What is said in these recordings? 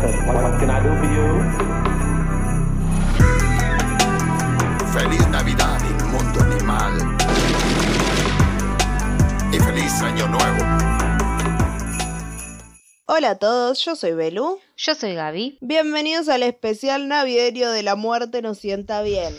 said, what, what can I do for you? Feliz Navidad, inmundo animal. Y feliz Año Nuevo. Hola a todos, yo soy Belu. Yo soy Gaby. Bienvenidos al especial navideño de la muerte nos sienta bien.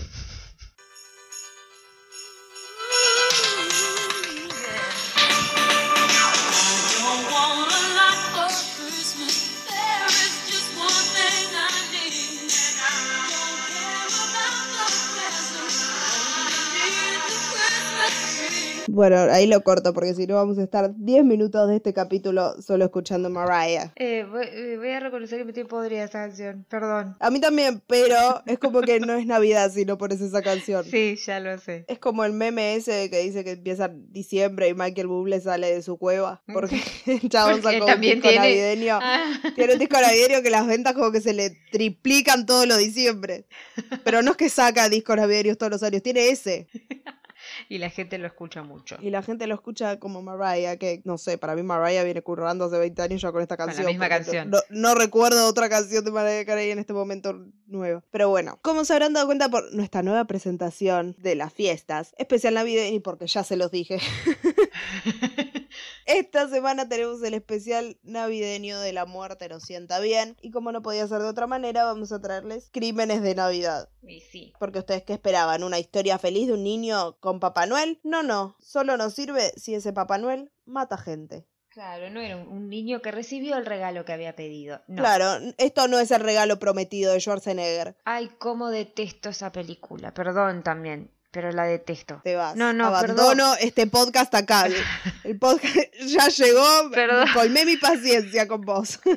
Bueno, ahí lo corto porque si no vamos a estar 10 minutos de este capítulo solo escuchando Mariah. Eh, voy, eh, voy a reconocer que me tiene podrida esta canción. Perdón. A mí también, pero es como que no es Navidad si no pones esa canción. Sí, ya lo sé. Es como el meme ese que dice que empieza diciembre y Michael Bublé sale de su cueva porque el chabón sacó un disco tiene- navideño. Ah. Tiene un disco navideño que las ventas como que se le triplican todos los diciembre. Pero no es que saca discos navideños todos los años, tiene ese. Y la gente lo escucha mucho. Y la gente lo escucha como Mariah, que no sé, para mí Mariah viene currando hace 20 años ya con esta Con la canción. misma canción. No, no recuerdo otra canción de Mariah Carey en este momento nueva. Pero bueno, como se habrán dado cuenta por nuestra nueva presentación de las fiestas, especial navideño, y porque ya se los dije. Esta semana tenemos el especial navideño de la muerte nos sienta bien. Y como no podía ser de otra manera, vamos a traerles crímenes de Navidad. Y sí. Porque ustedes qué esperaban, una historia feliz de un niño con Papá Noel? No, no, solo nos sirve si ese Papá Noel mata gente. Claro, no era un, niño que recibió el regalo que había pedido. No. Claro, esto no es el regalo prometido de Schwarzenegger. Ay, cómo detesto esa película. Perdón también, pero la detesto. Te vas. No, no, Abandono este podcast acá. El- El podcast ya llegó. Perdón. Colmé mi paciencia con vos.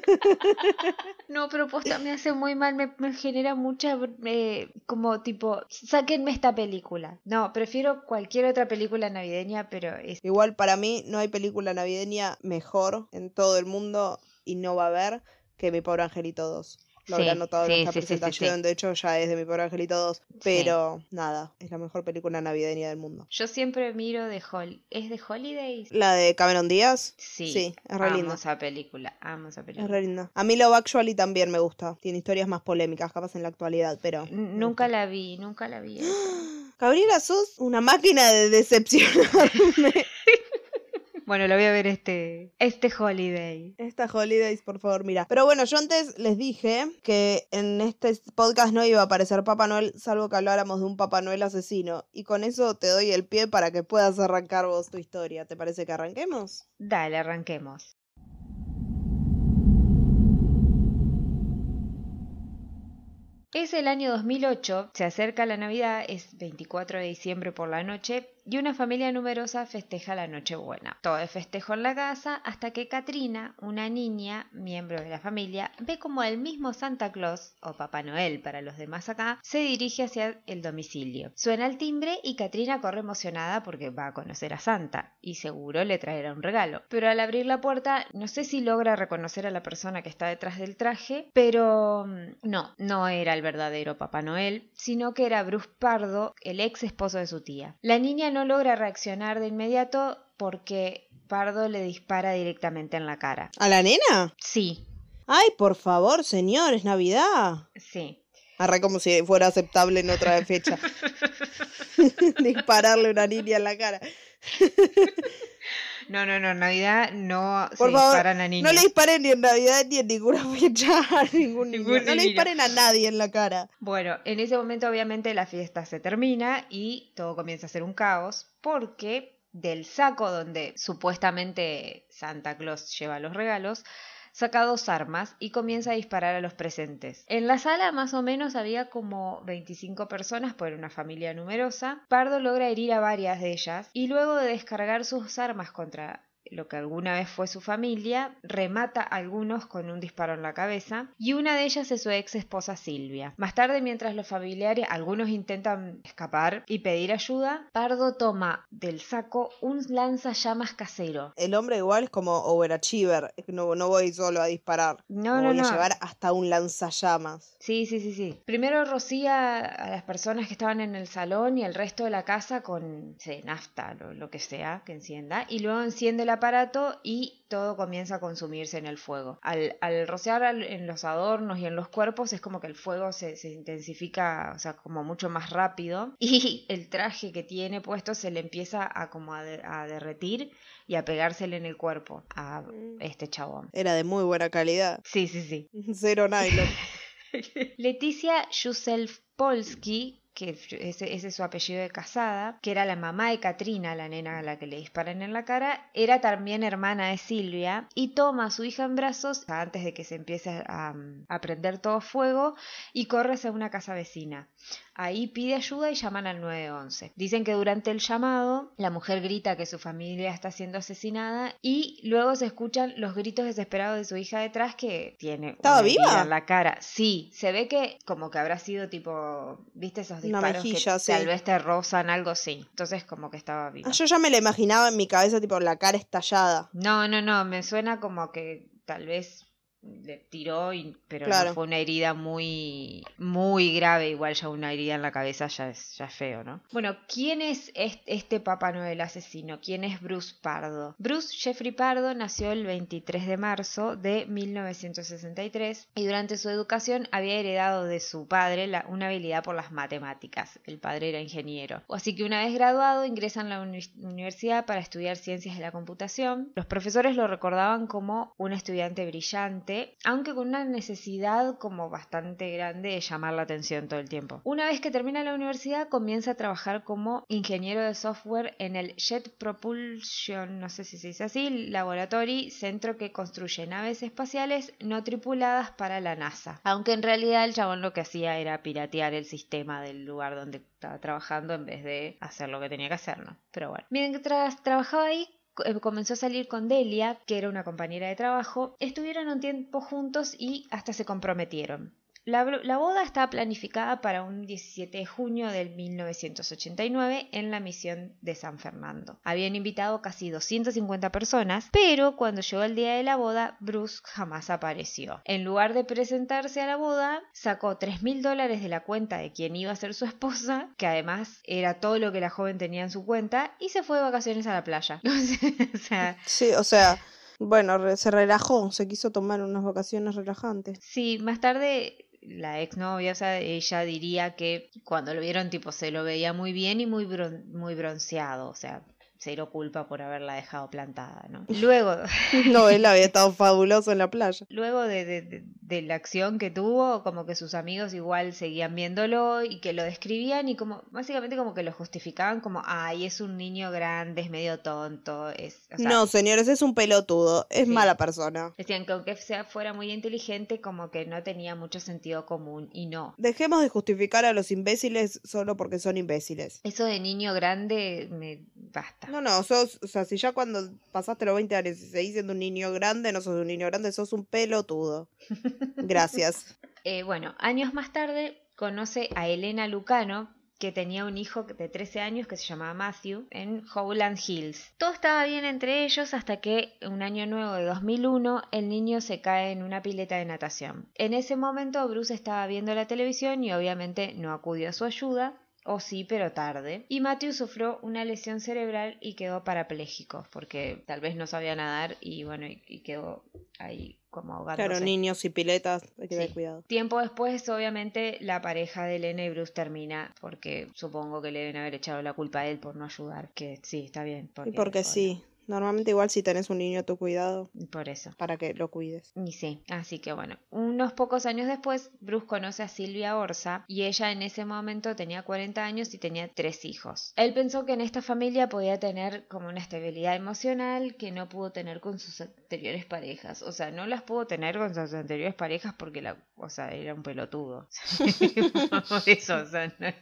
No, pero posta me hace muy mal, me, me genera mucha, eh, como tipo, sáquenme esta película. No, prefiero cualquier otra película navideña, pero es... Igual para mí no hay película navideña mejor en todo el mundo y no va a haber que Mi Pobre Angelito 2. Lo Sí, habrán notado en sí, esta sí, presentación, de hecho ya es de Mi Pobre Angelito 2. Pero nada, es la mejor película navideña del mundo. Yo siempre miro de Hol... ¿Es de Holidays? La de Cameron Díaz. Sí, Sí, es re amo linda. esa película, amo esa Es película. re linda. A mí Love Actually también me gusta. Tiene historias más polémicas, capaz en la actualidad, pero. N- Nunca la vi, nunca la vi. Gabriela, sos una máquina de decepcionarme. Bueno, la voy a ver este, este Holiday. Esta holidays, por favor, mira. Pero bueno, yo antes les dije que en este podcast no iba a aparecer Papá Noel, salvo que habláramos de un Papá Noel asesino. Y con eso te doy el pie para que puedas arrancar vos tu historia. ¿Te parece que arranquemos? Dale, arranquemos. Es el año 2008, se acerca la Navidad, es 24 de diciembre por la noche y una familia numerosa festeja la Nochebuena. Todo es festejo en la casa hasta que Katrina, una niña, miembro de la familia, ve como el mismo Santa Claus, o Papá Noel para los demás acá, se dirige hacia el domicilio. Suena el timbre y Katrina corre emocionada porque va a conocer a Santa y seguro le traerá un regalo. Pero al abrir la puerta, no sé si logra reconocer a la persona que está detrás del traje, pero mm, no, no era el verdadero Papá Noel, sino que era Bruce Pardo, el ex esposo de su tía. La niña no logra reaccionar de inmediato porque Pardo le dispara directamente en la cara. ¿A la nena? Sí, Ay, por favor, señor, es Navidad. sí. Arre como si fuera aceptable en otra fecha. Dispararle una niña en la cara. No, no, no, Navidad no Por se favor, disparan a niños. no le disparen ni en Navidad ni en ninguna fecha a ningún niño. Ningún no le disparen a nadie en la cara. Bueno, en ese momento obviamente la fiesta se termina y todo comienza a ser un caos porque del saco donde supuestamente Santa Claus lleva los regalos, saca dos armas y comienza a disparar a los presentes. En la sala más o menos había como 25 personas, por una familia numerosa. Pardo logra herir a varias de ellas y luego de descargar sus armas contra lo que alguna vez fue su familia, remata a algunos con un disparo en la cabeza y una de ellas es su ex esposa Silvia. Más tarde, mientras los familiares, algunos intentan escapar y pedir ayuda, Pardo toma del saco un lanzallamas casero. El hombre igual es como overachiever. No, no voy solo a disparar. No, Me no, voy a llevar hasta un lanzallamas. Sí, sí, sí, sí. Primero rocía a las personas que estaban en el salón y el resto de la casa con, no sé, nafta, lo, lo que sea que encienda. Y luego enciende la aparato y todo comienza a consumirse en el fuego. Al, al rociar al- en los adornos y en los cuerpos es como que el fuego se, se intensifica, o sea, como mucho más rápido y el traje que tiene puesto se le empieza a como a, de- a derretir y a pegársele en el cuerpo a este chabón. Era de muy buena calidad. Sí, sí, sí. Cero nylon. Leticia Yuself Polsky, que ese, es su apellido de casada, que era la mamá de Katrina, la nena a la que le disparan en la cara, era también hermana de Silvia y toma a su hija en brazos antes de que se empiece a, a prender todo fuego y corre hacia una casa vecina. Ahí pide ayuda y llaman al 911. Dicen que durante el llamado la mujer grita que su familia está siendo asesinada y luego se escuchan los gritos desesperados de su hija detrás que tiene ¿Estaba una viva? en la cara. Sí, se ve que como que habrá sido tipo, ¿viste esos Una disparos mejilla, que sí. tal vez te rozan algo sí. Entonces como que estaba viva. Ah, yo ya me la imaginaba en mi cabeza, tipo, la cara estallada. No, no, no, me suena como que tal vez le tiró, y, pero Claro. no fue una herida muy, muy grave. Igual ya una herida en la cabeza ya es, ya es feo, ¿no? Bueno, ¿quién es est- este Papá Noel asesino? ¿Quién es Bruce Pardo? Bruce Jeffrey Pardo nació el 23 de marzo de 1963 y durante su educación había heredado de su padre la- una habilidad por las matemáticas. El padre era ingeniero. Así que una vez graduado ingresa en la uni- universidad para estudiar ciencias de la computación. Los profesores lo recordaban como un estudiante brillante, aunque con una necesidad como bastante grande de llamar la atención todo el tiempo. Una vez que termina la universidad comienza a trabajar como ingeniero de software en el Jet Propulsion, no sé si se dice así, Laboratory, centro que construye naves espaciales no tripuladas para la NASA. Aunque en realidad el chabón lo que hacía era piratear el sistema del lugar donde estaba trabajando en vez de hacer lo que tenía que hacer, ¿no? Pero bueno. Mientras trabajaba ahí, comenzó a salir con Delia, que era una compañera de trabajo. Estuvieron un tiempo juntos y hasta se comprometieron. La, boda estaba planificada para un 17 de junio del 1989 en la misión de San Fernando. Habían invitado casi 250 personas, pero cuando llegó el día de la boda, Bruce jamás apareció. En lugar de presentarse a la boda, sacó 3 mil dólares de la cuenta de quien iba a ser su esposa, que además era todo lo que la joven tenía en su cuenta, y se fue de vacaciones a la playa. o sea, Sí, o sea, bueno, se relajó, se quiso tomar unas vacaciones relajantes. Sí, más tarde la exnovia, o sea, ella diría que cuando lo vieron, tipo, se lo veía muy bien y muy, bron- muy bronceado, o sea, cero culpa por haberla dejado plantada, ¿no? Luego, No, él había estado fabuloso en la playa. luego de, de- de- de la acción que tuvo, como que sus amigos igual seguían viéndolo y que lo describían y como, básicamente como que lo justificaban como, ay, es un niño grande, es medio tonto, es... o sea, no, señores, es un pelotudo, es Sí. mala persona. Decían que aunque sea, fuera muy inteligente, como que no tenía mucho sentido común y no. Dejemos de justificar a los imbéciles solo porque son imbéciles. Eso de niño grande me basta. No, no, sos, o sea, si ya cuando pasaste los 20 años y seguís siendo un niño grande, no sos un niño grande, sos un pelotudo. Gracias. Eh, bueno, años más tarde conoce a Elena Lucano, que tenía un hijo de 13 años que se llamaba Matthew, en Howland Hills. Todo estaba bien entre ellos hasta que un año nuevo de 2001 el niño se cae en una pileta de natación. En ese momento Bruce estaba viendo la televisión y obviamente no acudió a su ayuda. O sí, pero tarde. Y Matthew sufrió una lesión cerebral y quedó parapléjico, porque tal vez no sabía nadar y bueno, y, y quedó ahí como ahogándose. Claro, niños y piletas, hay que tener cuidado. Tiempo después, obviamente, la pareja de Elena y Bruce termina porque supongo que le deben haber echado la culpa a él por no ayudar. Que sí, está bien. Y Porque, porque sí, normalmente igual si tenés un niño a tu cuidado, Por eso. para que lo cuides. Y sí, así que bueno, unos pocos años después, Bruce conoce a Silvia Orsa y ella en ese momento tenía 40 años y tenía tres hijos. Él pensó que en esta familia podía tener como una estabilidad emocional que no pudo tener con sus anteriores parejas. O sea, no las pudo tener con sus anteriores parejas porque la, o sea, era un pelotudo. por eso, o sea, no,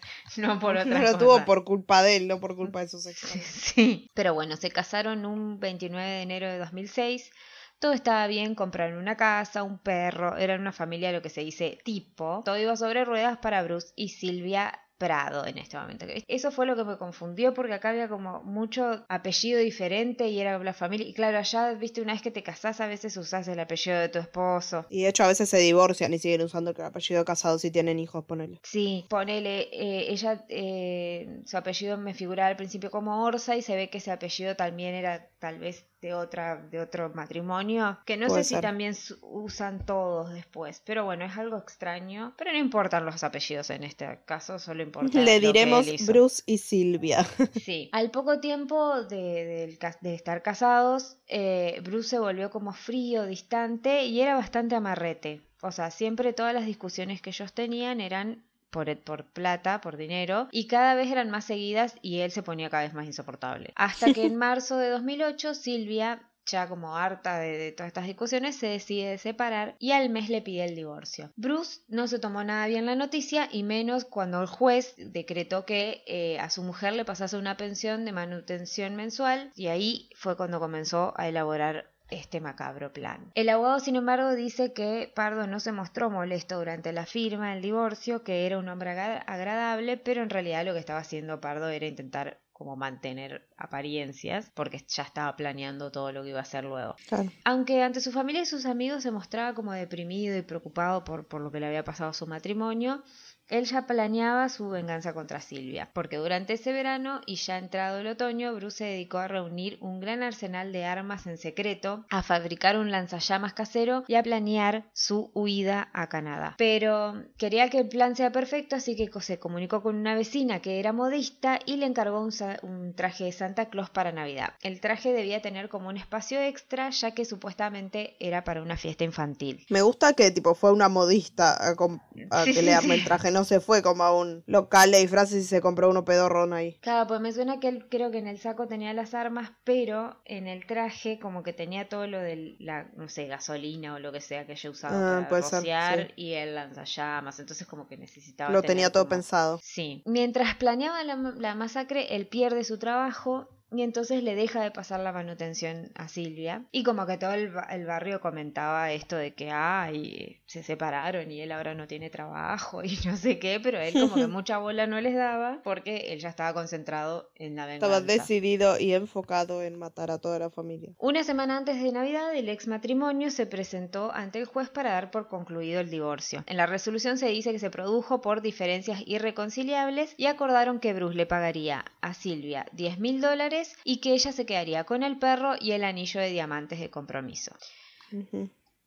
no por otra No lo cosa. tuvo por culpa de él, no por culpa de sus ex. Sí, pero bueno, se casaron un 29 de enero de 2006. Todo estaba bien, compraron una casa, un perro, eran una familia lo que se dice tipo. Todo iba sobre ruedas para Bruce y Silvia Prado en este momento. Eso fue lo que me confundió porque acá había como mucho apellido diferente y era la familia. Y claro, allá, viste, una vez que te casás, a veces usás el apellido de tu esposo. Y de hecho a veces se divorcian y siguen usando el apellido casado si tienen hijos, ponele. Sí, ponele, eh, ella, eh, su apellido me figuraba al principio como Orsa y se ve que ese apellido también era tal vez de otra de otro matrimonio que no Puede sé si también usan todos después pero bueno es algo extraño pero no importan los apellidos en este caso solo importa lo Le que diremos él hizo. Bruce y Silvia. Sí. Al poco tiempo de, de estar casados, eh, Bruce se volvió como frío, distante y era bastante amarrete. O sea, siempre todas las discusiones que ellos tenían eran por, por plata, por dinero, y cada vez eran más seguidas y él se ponía cada vez más insoportable. Hasta que en marzo de 2008, Silvia ya como harta de, de todas estas discusiones, se decide separar y al mes le pide el divorcio. Bruce no se tomó nada bien la noticia y menos cuando el juez decretó que eh, a su mujer le pasase una pensión de manutención mensual y ahí fue cuando comenzó a elaborar este macabro plan. El abogado, sin embargo, dice que Pardo no se mostró molesto durante la firma del divorcio, que era un hombre agra- agradable, pero en realidad lo que estaba haciendo Pardo era intentar como mantener apariencias, porque ya estaba planeando todo lo que iba a hacer luego. Claro. Aunque ante su familia y sus amigos se mostraba como deprimido y preocupado por, por lo que le había pasado a su matrimonio, él ya planeaba su venganza contra Silvia, porque durante ese verano y ya entrado el otoño, Bruce se dedicó a reunir un gran arsenal de armas en secreto, a fabricar un lanzallamas casero y a planear su huida a Canadá. Pero quería que el plan sea perfecto, así que se comunicó con una vecina que era modista y le encargó un, traje de Santa Claus para Navidad. El traje debía tener como un espacio extra, ya que supuestamente era para una fiesta infantil. Me gusta que tipo fue una modista a, com- a que sí, le arme el traje, no se fue como a un local de disfraces y se compró uno pedorrón ahí. Claro, pues me suena que él creo que en el saco tenía las armas, pero en el traje como que tenía todo lo de la, no sé, gasolina o lo que sea que ella usaba Ah, para ser, rociar sí. y el lanzallamas, entonces como que necesitaba Lo tenía todo como- pensado. Sí. Mientras planeaba la, la masacre, él pierde su trabajo y entonces le deja de pasar la manutención a Silvia. Y como que todo el, ba- el barrio comentaba esto de que, ay, se separaron y él ahora no tiene trabajo y no sé qué, pero él como que mucha bola no les daba porque él ya estaba concentrado en la venganza. Estaba decidido y enfocado en matar a toda la familia. Una semana antes de Navidad, el ex matrimonio se presentó ante el juez para dar por concluido el divorcio. En la resolución se dice que se produjo por diferencias irreconciliables y acordaron que Bruce le pagaría a Silvia 10 mil dólares y que ella se quedaría con el perro y el anillo de diamantes de compromiso.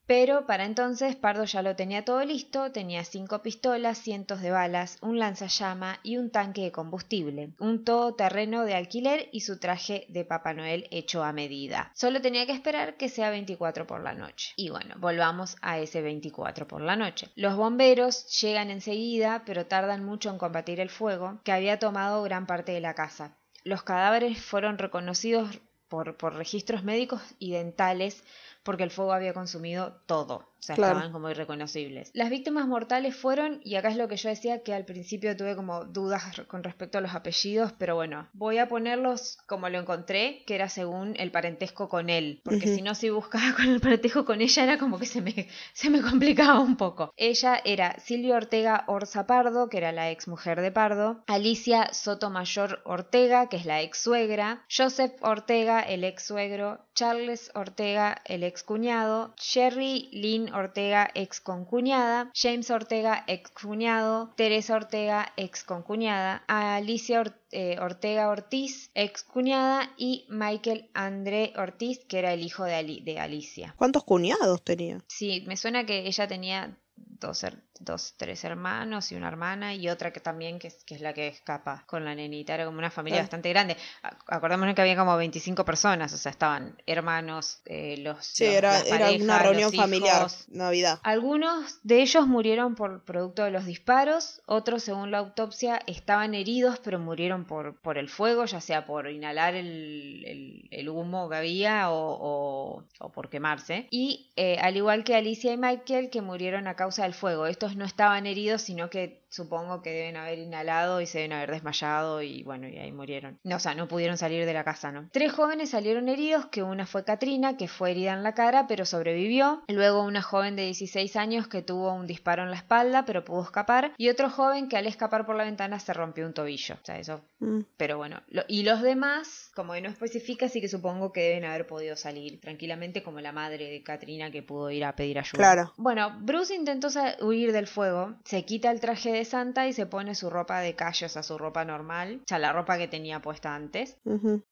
Pero para entonces Pardo ya lo tenía todo listo, tenía cinco pistolas, cientos de balas, un lanzallama y un tanque de combustible, un todoterreno de alquiler y su traje de Papá Noel hecho a medida. Solo tenía que esperar que sea 24 por la noche. Y bueno, volvamos a ese 24 por la noche. Los bomberos llegan enseguida, pero tardan mucho en combatir el fuego, que había tomado gran parte de la casa. Los cadáveres fueron reconocidos por, por registros médicos y dentales porque el fuego había consumido todo. O sea, Claro. estaban como irreconocibles. Las víctimas mortales fueron, y acá es lo que yo decía, que al principio tuve como dudas con respecto a los apellidos, pero bueno, voy a ponerlos como lo encontré, que era según el parentesco con él, porque si no, si buscaba con el parentesco con ella, era como que se me, se me complicaba un poco. Ella era Silvia Ortega Orza Pardo, que era la ex mujer de Pardo, Alicia Sotomayor Ortega, que es la ex suegra, Joseph Ortega, el ex suegro, Charles Ortega, el ex cuñado, Sherry Lynn Ortega, ex concuñada, James Ortega, ex cuñado, Teresa Ortega, ex concuñada, Alicia eh, Ortega Ortiz, ex cuñada, y Michael André Ortiz, que era el hijo de, Ali- de Alicia. ¿Cuántos cuñados tenía? Sí, me suena que ella tenía dos, dos, tres hermanos y una hermana y otra que también, que es, que es la que escapa con la nenita. Era como una familia bastante grande. Acordémonos que había como 25 personas, o sea, estaban hermanos, eh, los. Sí, los- era, las era parejas, una reunión los familiar. Navidad. Algunos de ellos murieron por producto de los disparos, otros, según la autopsia, estaban heridos pero murieron por, por el fuego, ya sea por inhalar el, el- el humo que había o, o- o por quemarse. Y eh, al igual que Alicia y Michael, que murieron a causa del fuego. Estos no estaban heridos, sino que supongo que deben haber inhalado y se deben haber desmayado y bueno, y ahí murieron. No, o sea, no pudieron salir de la casa, ¿no? Tres jóvenes salieron heridos, que una fue Katrina, que fue herida en la cara, pero sobrevivió. Luego una joven de 16 años que tuvo un disparo en la espalda, pero pudo escapar. Y otro joven que al escapar por la ventana se rompió un tobillo. O sea, eso... Mm. Pero bueno, lo- y los demás, como que no especifica, sí que supongo que deben haber podido salir tranquilamente, como la madre de Katrina que pudo ir a pedir ayuda. Claro. Bueno, Bruce intentó huir del fuego, se quita el traje de Santa y se pone su ropa de calle, o sea, su ropa normal, o sea, la ropa que tenía puesta antes,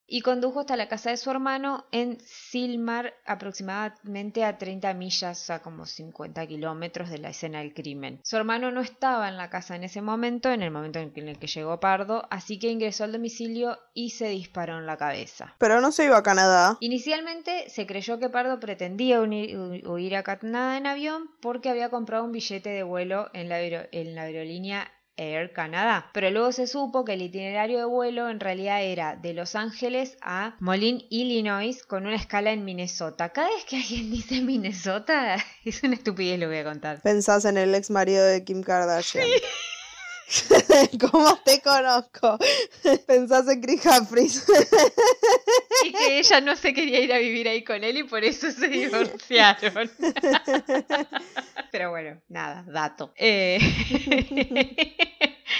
y condujo hasta la casa de su hermano en Silmar, aproximadamente a 30 millas, o sea, como 50 kilómetros de la escena del crimen. Su hermano no estaba en la casa en ese momento, en el momento en el que llegó Pardo, así que ingresó al domicilio y se disparó en la cabeza. Pero no se iba a Canadá. Inicialmente se creyó que Pardo pretendía huir a Canadá en avión porque había comprado un billete de vuelo en la, en la aerolínea Air Canada, pero luego se supo que el itinerario de vuelo en realidad era de Los Ángeles a Moline, Illinois, con una escala en Minnesota. Cada vez que alguien dice Minnesota, es una estupidez lo voy a contar. Pensás en el ex marido de Kim Kardashian. ¿Cómo te conozco? Pensás en Chris Humphries. Y que ella no se quería ir a vivir ahí con él y por eso se divorciaron. Pero bueno, nada, dato. Eh,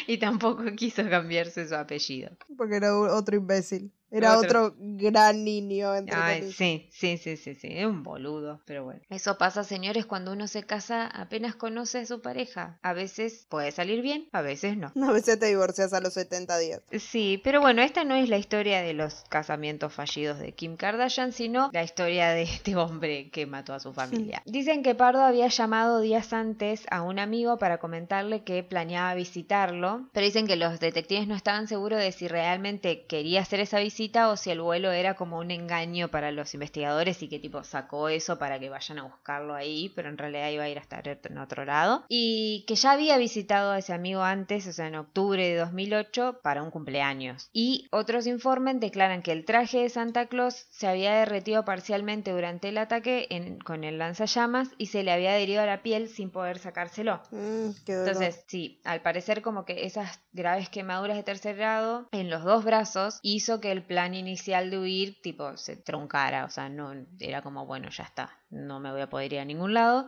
y tampoco quiso cambiarse su apellido. Porque era otro imbécil. Era Otro. otro, gran niño, entre Ay, sí, sí, sí, sí, sí, es un boludo, pero bueno. Eso pasa, señores, cuando uno se casa apenas conoce a su pareja. A veces puede salir bien, a veces no. A veces te divorcias a los 70 días. Sí, pero bueno, esta no es la historia de los casamientos fallidos de Kim Kardashian, sino la historia de este hombre que mató a su familia. Dicen que Pardo había llamado días antes a un amigo para comentarle que planeaba visitarlo, pero dicen que los detectives no estaban seguros de si realmente quería hacer esa visita o si el vuelo era como un engaño para los investigadores y que tipo sacó eso para que vayan a buscarlo ahí, pero en realidad iba a ir a estar en otro lado. Y que ya había visitado a ese amigo antes, o sea, en octubre de 2008, para un cumpleaños. Y otros informes declaran que el traje de Santa Claus se había derretido parcialmente durante el ataque en- con el lanzallamas y se le había adherido a la piel sin poder sacárselo. Mm. Entonces, sí, al parecer como que esas graves quemaduras de tercer grado en los dos brazos hizo que el plan inicial de huir tipo se truncara, o sea, no era como, bueno, ya está, no me voy a poder ir a ningún lado.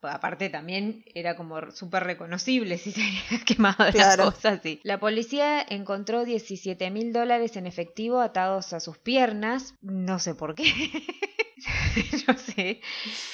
Pues aparte también era como súper reconocible si se había quemado Claro. las cosas así. La policía encontró 17 mil dólares en efectivo atados a sus piernas, no sé por qué. no sé.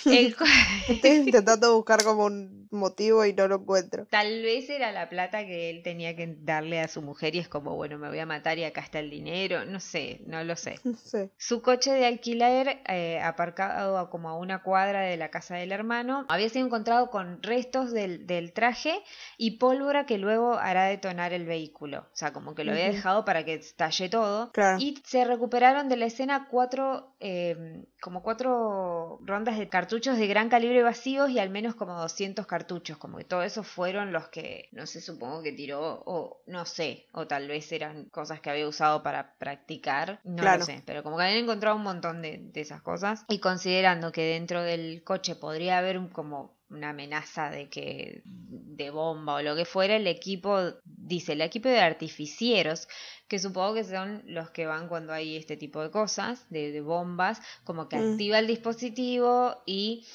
El Estoy intentando buscar como un motivo y no lo encuentro. Tal vez era la plata que él tenía que darle a su mujer y es como, bueno, me voy a matar y acá está el dinero. No sé, no lo sé. Su coche de alquiler, eh, aparcado a como a una cuadra de la casa del hermano, había sido encontrado con restos del, del traje y pólvora que luego hará detonar el vehículo. O sea, como que lo había dejado para que estalle todo. Claro. Y se recuperaron de la escena cuatro, eh, como cuatro rondas de cartuchos de gran calibre vacíos y al menos como 200 cartuchos. Como que todo eso fueron los que, no sé, supongo que tiró, o no sé, o tal vez eran cosas que había usado para practicar. No Claro. lo sé, pero como que habían encontrado un montón de, de esas cosas. Y considerando que dentro del coche podría haber un- como una amenaza de que de bomba o lo que fuera, el equipo, dice, el equipo de artificieros, que supongo que son los que van cuando hay este tipo de cosas, de, de bombas, como que Mm. activa el dispositivo y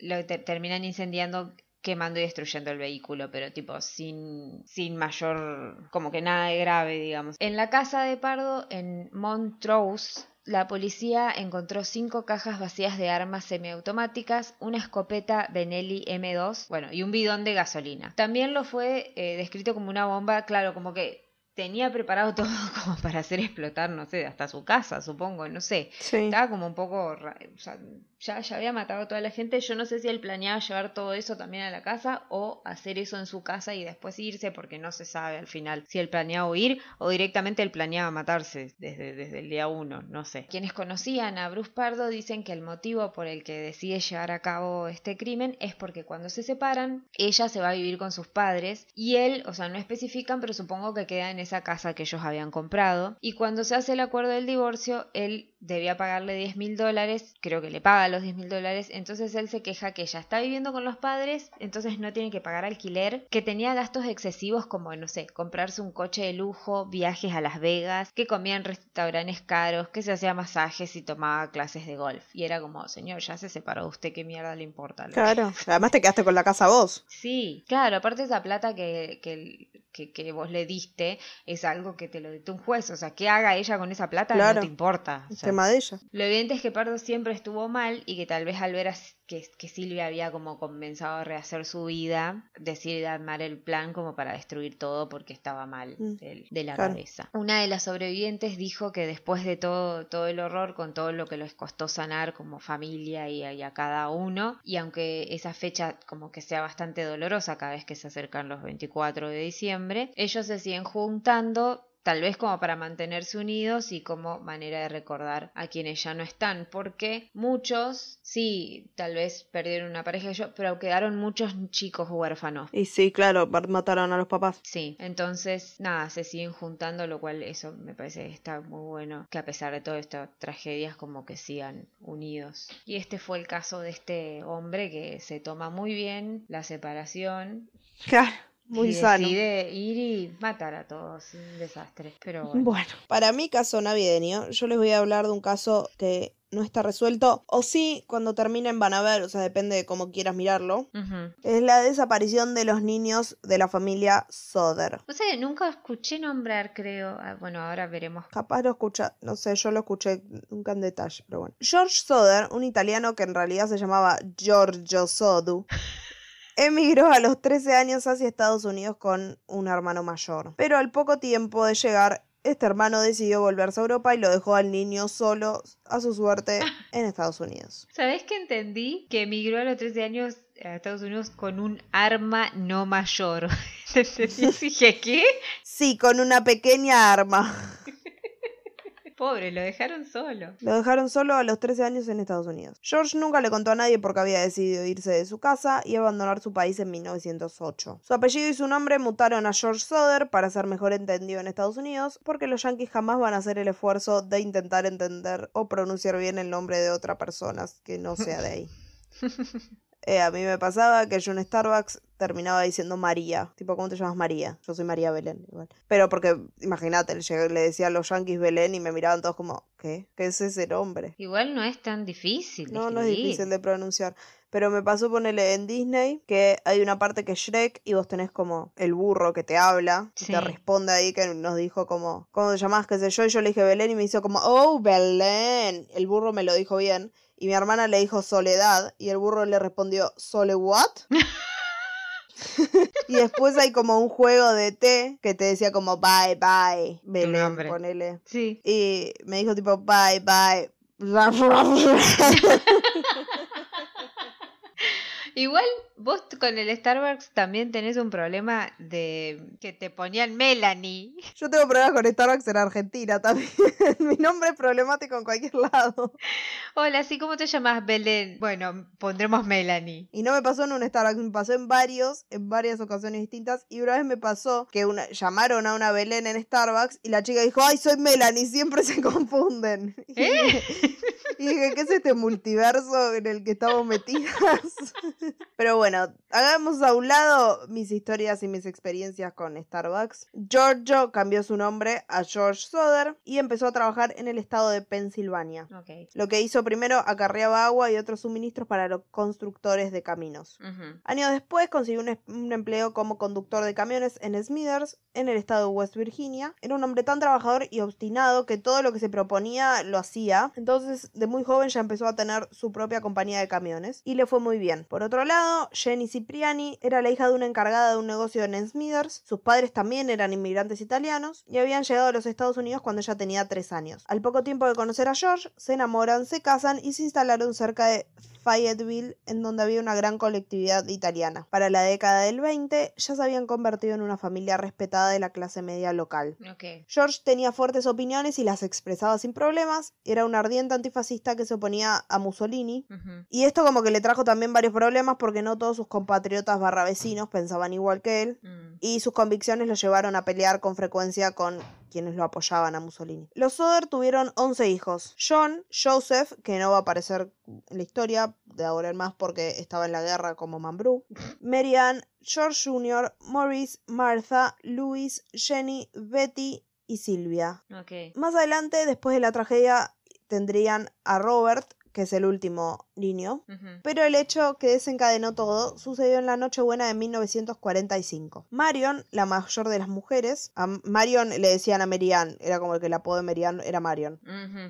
lo te- terminan incendiando quemando y destruyendo el vehículo, pero tipo sin, sin mayor, como que nada de grave, digamos. En la casa de Pardo, en Montrose, la policía encontró cinco cajas vacías de armas semiautomáticas, una escopeta Benelli M2, bueno, y un bidón de gasolina. También lo fue eh, descrito como una bomba, claro, como que tenía preparado todo como para hacer explotar, no sé, hasta su casa, supongo, no sé. Sí. Estaba como un poco, o sea, ya, ya había matado a toda la gente. Yo no sé si él planeaba llevar todo eso también a la casa o hacer eso en su casa y después irse, porque no se sabe al final si él planeaba huir o directamente él planeaba matarse desde, desde el día uno, no sé. Quienes conocían a Bruce Pardo dicen que el motivo por el que decide llevar a cabo este crimen es porque cuando se separan, ella se va a vivir con sus padres y él, o sea, no especifican, pero supongo que queda en ese esa casa que ellos habían comprado. Y cuando se hace el acuerdo del divorcio, él debía pagarle 10 mil dólares, creo que le paga los 10 mil dólares, entonces él se queja que ella está viviendo con los padres, entonces no tiene que pagar alquiler, que tenía gastos excesivos como, no sé, comprarse un coche de lujo, viajes a Las Vegas, que comía en restaurantes caros, que se hacía masajes y tomaba clases de golf. Y era como, señor, ya se separó de usted, ¿qué mierda le importa? Claro. Además te quedaste con la casa vos. Sí, claro, aparte esa plata que, que, que, que vos le diste es algo que te lo dictó un juez, o sea, que haga ella con esa plata Claro. no te importa. o sea, tema de ella. lo evidente es que Pardo siempre estuvo mal y que tal vez al ver que, que Silvia había como comenzado a rehacer su vida, decide armar el plan como para destruir todo porque estaba mal Mm, de, la claro. cabeza. Una de las sobrevivientes dijo que después de todo, todo el horror, con todo lo que les costó sanar como familia y, a- y a cada uno, y aunque esa fecha como que sea bastante dolorosa cada vez que se acercan los 24 de diciembre, ellos se siguen juntando tal vez como para mantenerse unidos y como manera de recordar a quienes ya no están, porque muchos, sí, tal vez perdieron una pareja, yo, pero quedaron muchos chicos huérfanos. Y sí, claro, mataron a los papás. Sí, entonces nada, se siguen juntando, lo cual eso me parece que está muy bueno, que a pesar de todas estas tragedias como que sigan unidos. Y este fue el caso de este hombre que se toma muy bien la separación Claro, muy y sano. decide ir y matar a todos, un desastre. Pero bueno. Bueno, para mi caso navideño, yo les voy a hablar de un caso que no está resuelto, o sí, cuando terminen van a ver, o sea, depende de cómo quieras mirarlo. Ujú. Es la desaparición de los niños de la familia Soder. O sea, nunca escuché nombrar, creo. ah, Bueno, ahora veremos. Capaz lo escucha, no sé, yo lo escuché nunca en detalle, pero bueno. George Soder, un italiano que en realidad se llamaba Giorgio Sodu, emigró a los 13 años hacia Estados Unidos con un hermano mayor. Pero al poco tiempo de llegar, este hermano decidió volverse a Europa y lo dejó al niño solo, a su suerte, en Estados Unidos. ¿Sabés que entendí? Que emigró a los 13 años a Estados Unidos con un arma no mayor. Dije, ¿qué? Sí, con una pequeña arma. Pobre, lo dejaron solo. Lo dejaron solo a los 13 años en Estados Unidos. George nunca le contó a nadie porque había decidido irse de su casa y abandonar su país en 1908. Su apellido y su nombre mutaron a George Soder para ser mejor entendido en Estados Unidos porque los yankees jamás van a hacer el esfuerzo de intentar entender o pronunciar bien el nombre de otra persona que no sea de ahí. Eh, a mí me pasaba que yo en Starbucks terminaba diciendo María. Tipo, ¿cómo te llamas María? Yo soy María Belén. Igual. Pero porque, imagínate, le, le decía a los yankees Belén y me miraban todos como, ¿qué? ¿Qué es ese nombre? Igual no es tan difícil. No, no es difícil de pronunciar. Pero me pasó ponerle en Disney que hay una parte que es Shrek y vos tenés como el burro que te habla y Sí. te responde ahí que nos dijo como, ¿cómo te llamás? ¿Qué sé yo? Y yo le dije Belén y me hizo como, oh, Belén. El burro me lo dijo bien. Y mi hermana le dijo Soledad y el burro le respondió, ¿Sole what? y después hay como un juego de té que te decía como, bye, bye, Belén, ponele. Sí. Y me dijo tipo, bye, bye. Igual vos con el Starbucks también tenés un problema de que te ponían Melanie. Yo tengo problemas con Starbucks en Argentina también. Mi nombre es problemático en cualquier lado. Hola, ¿sí cómo te llamas Belén? Bueno, pondremos Melanie. Y no me pasó en un Starbucks, me pasó en varios, en varias ocasiones distintas. Y una vez me pasó que una, llamaron a una Belén en Starbucks y la chica dijo, ay, soy Melanie, siempre se confunden. Y, y dije, ¿qué es este multiverso en el que estamos metidas? Pero bueno, hagamos a un lado mis historias y mis experiencias con Starbucks. Giorgio cambió su nombre a George Soder y empezó a trabajar en el estado de Pensilvania. Lo que hizo primero acarreaba agua y otros suministros para los constructores de caminos. Años después consiguió un, un empleo como conductor de camiones en Smithers, en el estado de West Virginia. Era un hombre tan trabajador y obstinado que todo lo que se proponía lo hacía. Entonces, de muy joven ya empezó a tener su propia compañía de camiones y le fue muy bien. Por otro lado, Jenny Cipriani era la hija de una encargada de un negocio en Smithers. Sus padres también eran inmigrantes italianos y habían llegado a los Estados Unidos cuando ella tenía tres años. Al poco tiempo de conocer a George, se enamoran, se casan y se instalaron cerca de Fayetteville, en donde había una gran colectividad italiana. Para la década del 20 ya se habían convertido en una familia respetada de la clase media local. George tenía fuertes opiniones y las expresaba sin problemas. Era un ardiente antifascista que se oponía a Mussolini. Y esto como que le trajo también varios problemas porque no todos sus compatriotas barra vecinos pensaban igual que él. Mm. y sus convicciones lo llevaron a pelear con frecuencia con quienes lo apoyaban a Mussolini. Los Soder tuvieron 11 hijos. John, Joseph, que no va a aparecer en la historia de ahora en más porque estaba en la guerra como Mambrú, Marianne, George Jr., Maurice, Martha, Louis, Jenny, Betty y Silvia. Ok. Más adelante, después de la tragedia, tendrían a Robert, que es el último niño. Pero el hecho que desencadenó todo sucedió en la Nochebuena de 1945. Marion, la mayor de las mujeres, a Marion le decían a Merian, era como el que el apodo de Merian era Marion.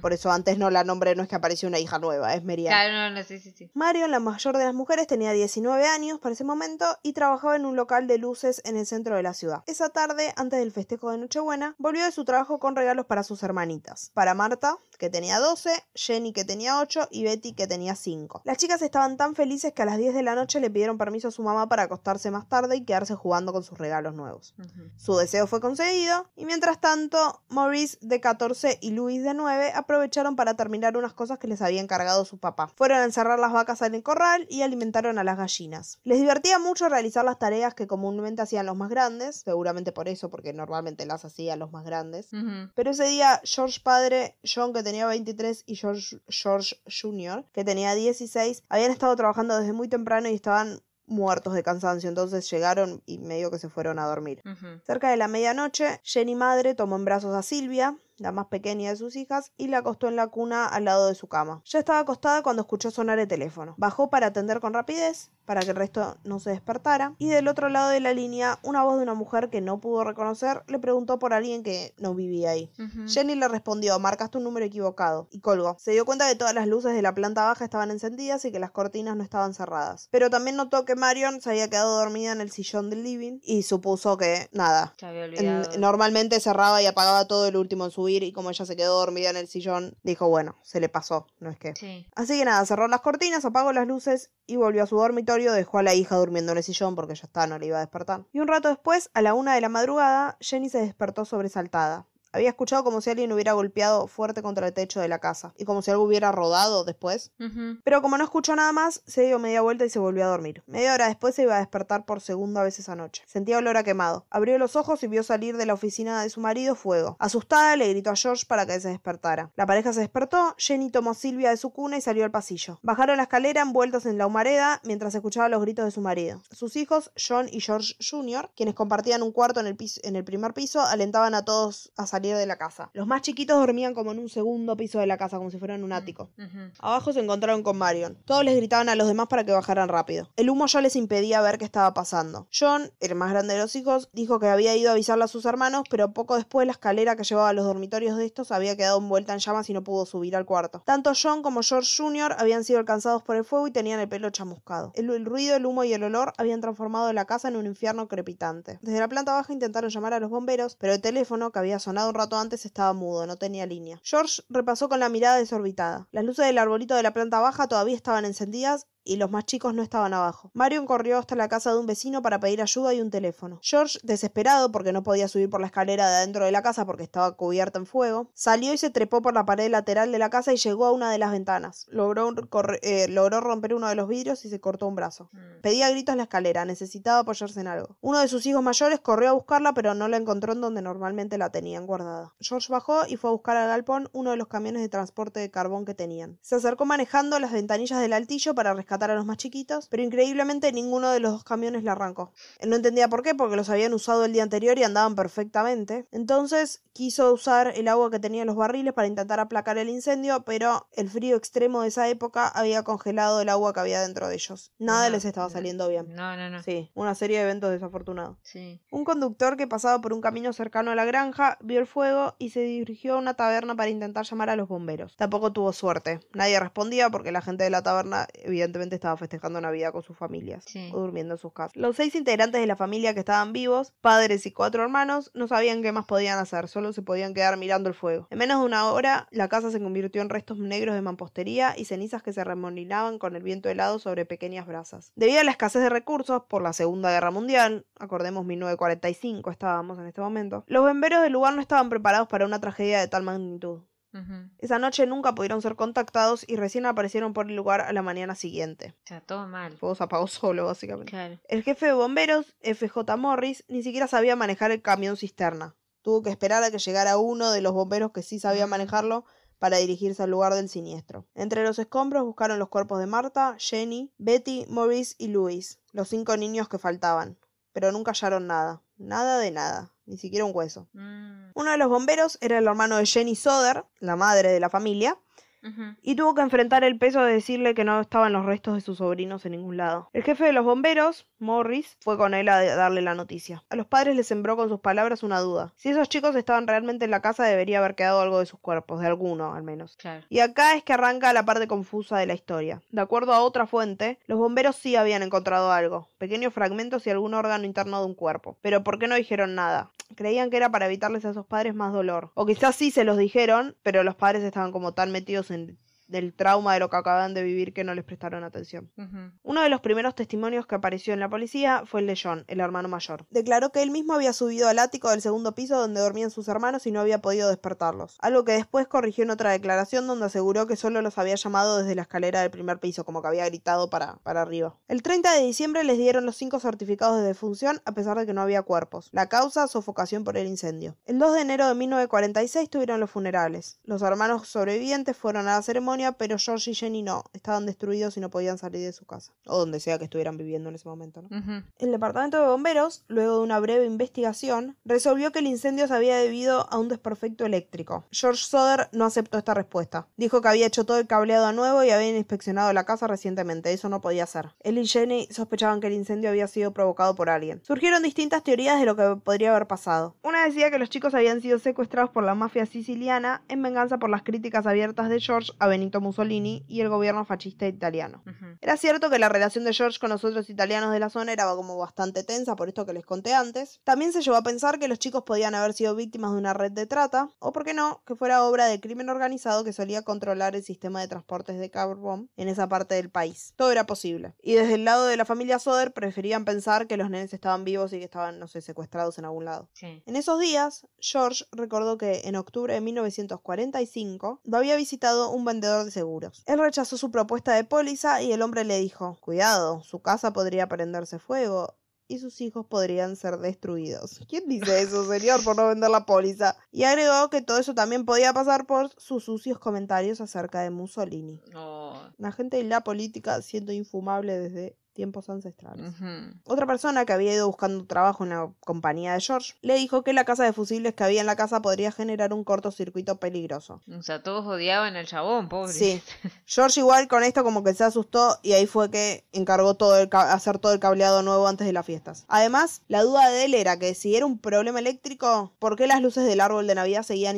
Por eso antes no la nombré, no es que apareció una hija nueva, es Merian. Claro, no, no, sí, sí, sí. Marion, la mayor de las mujeres, tenía 19 años para ese momento y trabajaba en un local de luces en el centro de la ciudad. Esa tarde, antes del festejo de Nochebuena, volvió de su trabajo con regalos para sus hermanitas. Para Marta, que tenía 12, Jenny, que tenía 8 y Betty, que tenía 5. Las chicas estaban tan felices que a las 10 de la noche le pidieron permiso a su mamá para acostarse más tarde y quedarse jugando con sus regalos nuevos. Su deseo fue concedido y mientras tanto Maurice de 14 y Louis de 9 aprovecharon para terminar unas cosas que les había encargado su papá. Fueron a encerrar las vacas en el corral y alimentaron a las gallinas. Les divertía mucho realizar las tareas que comúnmente hacían los más grandes, seguramente por eso, porque normalmente las hacían los más grandes. Pero ese día George padre, John que tenía 23 y George, George Jr. que tenía 16 habían estado trabajando desde muy temprano y estaban muertos de cansancio, entonces llegaron y medio que se fueron a dormir. Cerca de la medianoche, Jenny madre tomó en brazos a Silvia, la más pequeña de sus hijas, y la acostó en la cuna al lado de su cama. Ya estaba acostada cuando escuchó sonar el teléfono. Bajó para atender con rapidez, para que el resto no se despertara, y del otro lado de la línea, una voz de una mujer que no pudo reconocer le preguntó por alguien que no vivía ahí. Jenny le respondió, marcaste un número equivocado, y colgó. Se dio cuenta que todas las luces de la planta baja estaban encendidas y que las cortinas no estaban cerradas. Pero también notó que Marion se había quedado dormida en el sillón del living y supuso que, nada, Se había en- olvidado. normalmente cerraba y apagaba todo el último en subir y como ella se quedó dormida en el sillón, dijo, bueno, se le pasó, no es que... Sí. Así que nada, cerró las cortinas, apagó las luces y volvió a su dormitorio, dejó a la hija durmiendo en el sillón porque ya está, no le iba a despertar. Y un rato después, a la una de la madrugada, Jenny se despertó sobresaltada. Había escuchado como si alguien hubiera golpeado fuerte contra el techo de la casa y como si algo hubiera rodado después. Pero como no escuchó nada más, se dio media vuelta y se volvió a dormir. Media hora después se iba a despertar por segunda vez esa noche. Sentía olor a quemado. Abrió los ojos y vio salir de la oficina de su marido fuego. Asustada, le gritó a George para que se despertara. La pareja se despertó, Jenny tomó a Silvia de su cuna y salió al pasillo. Bajaron la escalera envueltos en la humareda mientras escuchaba los gritos de su marido. Sus hijos, John y George Jr., quienes compartían un cuarto en el, piso- en el primer piso, alentaban a todos a salir de la casa. Los más chiquitos dormían como en un segundo piso de la casa, como si fueran un ático. Ujú. Abajo se encontraron con Marion. Todos les gritaban a los demás para que bajaran rápido. El humo ya les impedía ver qué estaba pasando. John, el más grande de los hijos, dijo que había ido a avisarle a sus hermanos, pero poco después la escalera que llevaba a los dormitorios de estos había quedado envuelta en llamas y no pudo subir al cuarto. Tanto John como George Jr. habían sido alcanzados por el fuego y tenían el pelo chamuscado. El, el ruido, el humo y el olor habían transformado la casa en un infierno crepitante. Desde la planta baja intentaron llamar a los bomberos, pero el teléfono, que había sonado un rato antes, estaba mudo, no tenía línea. George repasó con la mirada desorbitada. Las luces del arbolito de la planta baja todavía estaban encendidas y los más chicos no estaban abajo. Marion corrió hasta la casa de un vecino para pedir ayuda y un teléfono. George, desesperado porque no podía subir por la escalera de adentro de la casa porque estaba cubierta en fuego, salió y se trepó por la pared lateral de la casa y llegó a una de las ventanas. Logró, eh, logró romper uno de los vidrios y se cortó un brazo. Mm. Pedía gritos la escalera, necesitaba apoyarse en algo. Uno de sus hijos mayores corrió a buscarla, pero no la encontró en donde normalmente la tenían guardada. George bajó y fue a buscar al galpón uno de los camiones de transporte de carbón que tenían. Se acercó manejando las ventanillas del altillo para rescatar a los más chiquitos, pero increíblemente ninguno de los dos camiones la arrancó. Él no entendía por qué, porque los habían usado el día anterior y andaban perfectamente. Entonces quiso usar el agua que tenía en los barriles para intentar aplacar el incendio, pero el frío extremo de esa época había congelado el agua que había dentro de ellos. Nada No, les estaba saliendo bien. No, no, no. Sí, una serie de eventos desafortunados. Sí. Un conductor que pasaba por un camino cercano a la granja vio el fuego y se dirigió a una taberna para intentar llamar a los bomberos. Tampoco tuvo suerte. Nadie respondía porque la gente de la taberna evidentemente estaba festejando Navidad con sus familias Sí. o durmiendo en sus casas. Los seis integrantes de la familia que estaban vivos, padres y cuatro hermanos, no sabían qué más podían hacer, solo se podían quedar mirando el fuego. En menos de una hora, la casa se convirtió en restos negros de mampostería y cenizas que se remolinaban con el viento helado sobre pequeñas brasas. Debido a la escasez de recursos por la Segunda Guerra Mundial, acordemos 1945 estábamos en este momento, los bomberos del lugar no estaban preparados para una tragedia de tal magnitud. Esa noche nunca pudieron ser contactados y recién aparecieron por el lugar a la mañana siguiente. O sea, todo mal. Fuego se apagó solo, básicamente. Claro. El jefe de bomberos, FJ Morris, ni siquiera sabía manejar el camión cisterna. Tuvo que esperar a que llegara uno de los bomberos que sí sabía manejarlo para dirigirse al lugar del siniestro. Entre los escombros buscaron los cuerpos de Marta, Jenny, Betty, Maurice y Louis, los cinco niños que faltaban. Pero nunca hallaron nada. Nada de nada. Ni siquiera un hueso. Mm, Uno de los bomberos era el hermano de Jenny Soder, la madre de la familia, y tuvo que enfrentar el peso de decirle que no estaban los restos de sus sobrinos en ningún lado. El jefe de los bomberos, Morris, fue con él a darle la noticia. A los padres les sembró con sus palabras una duda. Si esos chicos estaban realmente en la casa debería haber quedado algo de sus cuerpos, de alguno al menos. Claro. Y acá es que arranca la parte confusa de la historia. De acuerdo a otra fuente, los bomberos sí habían encontrado algo, pequeños fragmentos y algún órgano interno de un cuerpo. Pero ¿por qué no dijeron nada? Creían que era para evitarles a esos padres más dolor. O quizás sí se los dijeron, pero los padres estaban como tan metidos en del trauma de lo que acababan de vivir que no les prestaron atención. Uno de los primeros testimonios que apareció en la policía fue el de John, el hermano mayor. Declaró que él mismo había subido al ático del segundo piso donde dormían sus hermanos y no había podido despertarlos. Algo que después corrigió en otra declaración donde aseguró que solo los había llamado desde la escalera del primer piso, como que había gritado para, para arriba. El 30 de diciembre les dieron los cinco certificados de defunción a pesar de que no había cuerpos. La causa, sofocación por el incendio. El 2 de enero de 1946 tuvieron los funerales. Los hermanos sobrevivientes fueron a la ceremonia, pero George y Jenny no. Estaban destruidos y no podían salir de su casa. O donde sea que estuvieran viviendo en ese momento. El departamento de bomberos, luego de una breve investigación, resolvió que el incendio se había debido a un desperfecto eléctrico. George Soder no aceptó esta respuesta. Dijo que había hecho todo el cableado a nuevo y habían inspeccionado la casa recientemente. Eso no podía ser. Él y Jenny sospechaban que el incendio había sido provocado por alguien. Surgieron distintas teorías de lo que podría haber pasado. Una decía que los chicos habían sido secuestrados por la mafia siciliana en venganza por las críticas abiertas de George a Benito Mussolini y el gobierno fascista italiano. Era cierto que la relación de George con los otros italianos de la zona era como bastante tensa, por esto que les conté antes. También se llevó a pensar que los chicos podían haber sido víctimas de una red de trata, o por qué no, que fuera obra del crimen organizado que solía controlar el sistema de transportes de carbón en esa parte del país. Todo era posible. Y desde el lado de la familia Soder preferían pensar que los nenes estaban vivos y que estaban, no sé, secuestrados en algún lado. Sí. En esos días, George recordó que en octubre de 1945 lo había visitado un vendedor de seguros. Él rechazó su propuesta de póliza y el hombre le dijo, cuidado, su casa podría prenderse fuego y sus hijos podrían ser destruidos. ¿Quién dice eso, señor, por no vender la póliza? Y agregó que todo eso también podía pasar por sus sucios comentarios acerca de Mussolini. Oh. La gente y la política siendo infumable desde tiempos ancestrales. Otra persona que había ido buscando trabajo en la compañía de George le dijo que la casa de fusibles que había en la casa podría generar un cortocircuito peligroso. O sea, todos odiaban al chabón, pobre. Sí. George igual con esto como que se asustó y ahí fue que encargó todo el hacer todo el cableado nuevo antes de las fiestas. Además, la duda de él era que si era un problema eléctrico, ¿por qué las luces del árbol de Navidad seguían,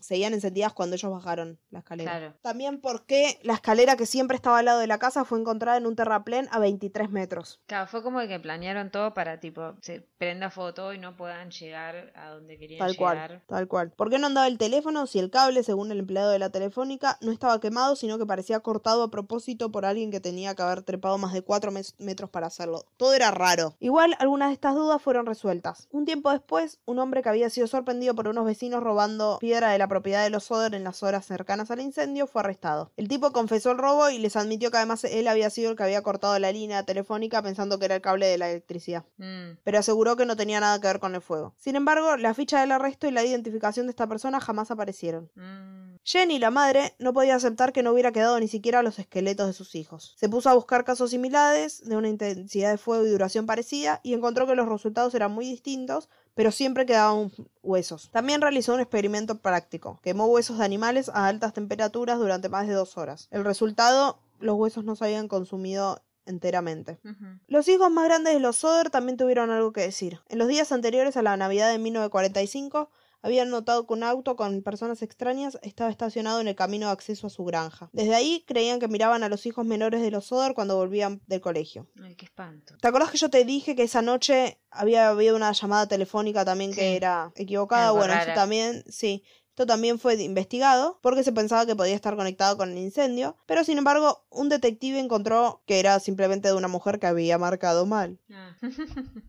seguían encendidas cuando ellos bajaron la escalera? Claro. También por qué la escalera que siempre estaba al lado de la casa fue encontrada en un terraplén a 23 metros. Claro, fue como que planearon todo para tipo se prenda foto y no puedan llegar a donde querían Tal llegar. cual, tal cual. ¿Por qué no andaba el teléfono si el cable, según el empleado de la telefónica, no estaba quemado, sino que parecía cortado a propósito por alguien que tenía que haber trepado más de 4 metros para hacerlo? Todo era raro. Igual, algunas de estas dudas fueron resueltas. Un tiempo después, un hombre que había sido sorprendido por unos vecinos robando piedra de la propiedad de los Soder en las horas cercanas al incendio fue arrestado. El tipo confesó el robo y les admitió que además él había sido el que había cortado la línea telefónica pensando que era el cable de la electricidad Mm, pero aseguró que no tenía nada que ver con el fuego. Sin embargo, la ficha del arresto y la identificación de esta persona jamás aparecieron. mm, Jenny, la madre, no podía aceptar que no hubiera quedado ni siquiera los esqueletos de sus hijos. Se puso a buscar casos similares, de una intensidad de fuego y duración parecida, y encontró que los resultados eran muy distintos, pero siempre quedaban huesos. También realizó un experimento práctico. Quemó huesos de animales a altas temperaturas durante más de dos horas. El resultado, los huesos no se habían consumido enteramente. Los hijos más grandes de los Soder también tuvieron algo que decir. En los días anteriores a la Navidad de 1945, habían notado que un auto con personas extrañas estaba estacionado en el camino de acceso a su granja. Desde ahí creían que miraban a los hijos menores de los Soder cuando volvían del colegio. Ay, qué espanto. ¿Te acordás que yo te dije que esa noche había habido una llamada telefónica también que era equivocada? Algo bueno, eso también, sí. Esto también fue investigado porque se pensaba que podía estar conectado con el incendio, pero sin embargo un detective encontró que era simplemente de una mujer que había marcado mal. Ah.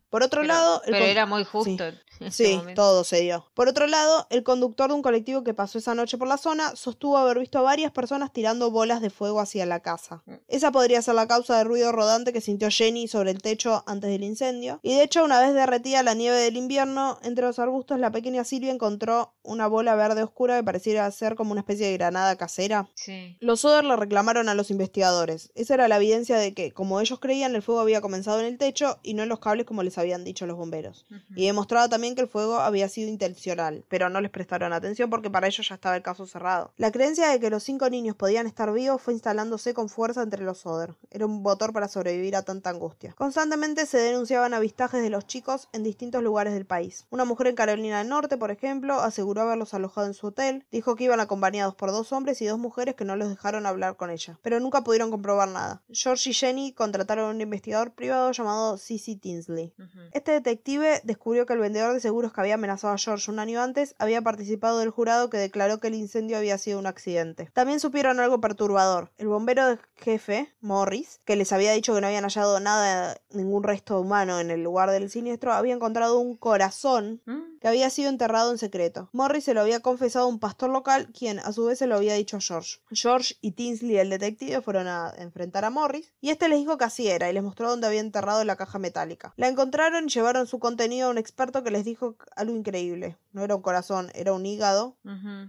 Por otro Pero- lado, el pero era muy justo. Sí. en todo se dio. Por otro lado, el conductor de un colectivo que pasó esa noche por la zona sostuvo haber visto a varias personas tirando bolas de fuego hacia la casa. Mm. Esa podría ser la causa del ruido rodante que sintió Jenny sobre el techo antes del incendio. Y de hecho, una vez derretida la nieve del invierno, entre los arbustos la pequeña Silvia encontró una bola verde oscura que pareciera ser como una especie de granada casera. Sí. Los Oder le reclamaron a los investigadores. Esa era la evidencia de que, como ellos creían, el fuego había comenzado en el techo y no en los cables como les habían dicho los bomberos. Y demostraba también que el fuego había sido intencional, pero no les prestaron atención porque para ellos ya estaba el caso cerrado. La creencia de que los cinco niños podían estar vivos fue instalándose con fuerza entre los Oder. Era un motor para sobrevivir a tanta angustia. Constantemente se denunciaban avistajes de los chicos en distintos lugares del país. Una mujer en Carolina del Norte, por ejemplo, aseguró haberlos alojado en su hotel, dijo que iban acompañados por dos hombres y dos mujeres que no los dejaron hablar con ella, pero nunca pudieron comprobar nada. George y Jenny contrataron a un investigador privado llamado C.C. Tinsley. Este detective descubrió que el vendedor de seguros que había amenazado a George un año antes había participado del jurado que declaró que el incendio había sido un accidente. También supieron algo perturbador. El bombero de jefe, Morris, que les había dicho que no habían hallado nada, ningún resto humano en el lugar del siniestro, había encontrado un corazón Mm. que había sido enterrado en secreto. Morris se lo había confesado a un pastor local, quien a su vez se lo había dicho a George. George y Tinsley, el detective, fueron a enfrentar a Morris, y este les dijo que así era, y les mostró dónde había enterrado la caja metálica. La encontraron y llevaron su contenido a un experto que les dijo algo increíble. No era un corazón, era un hígado,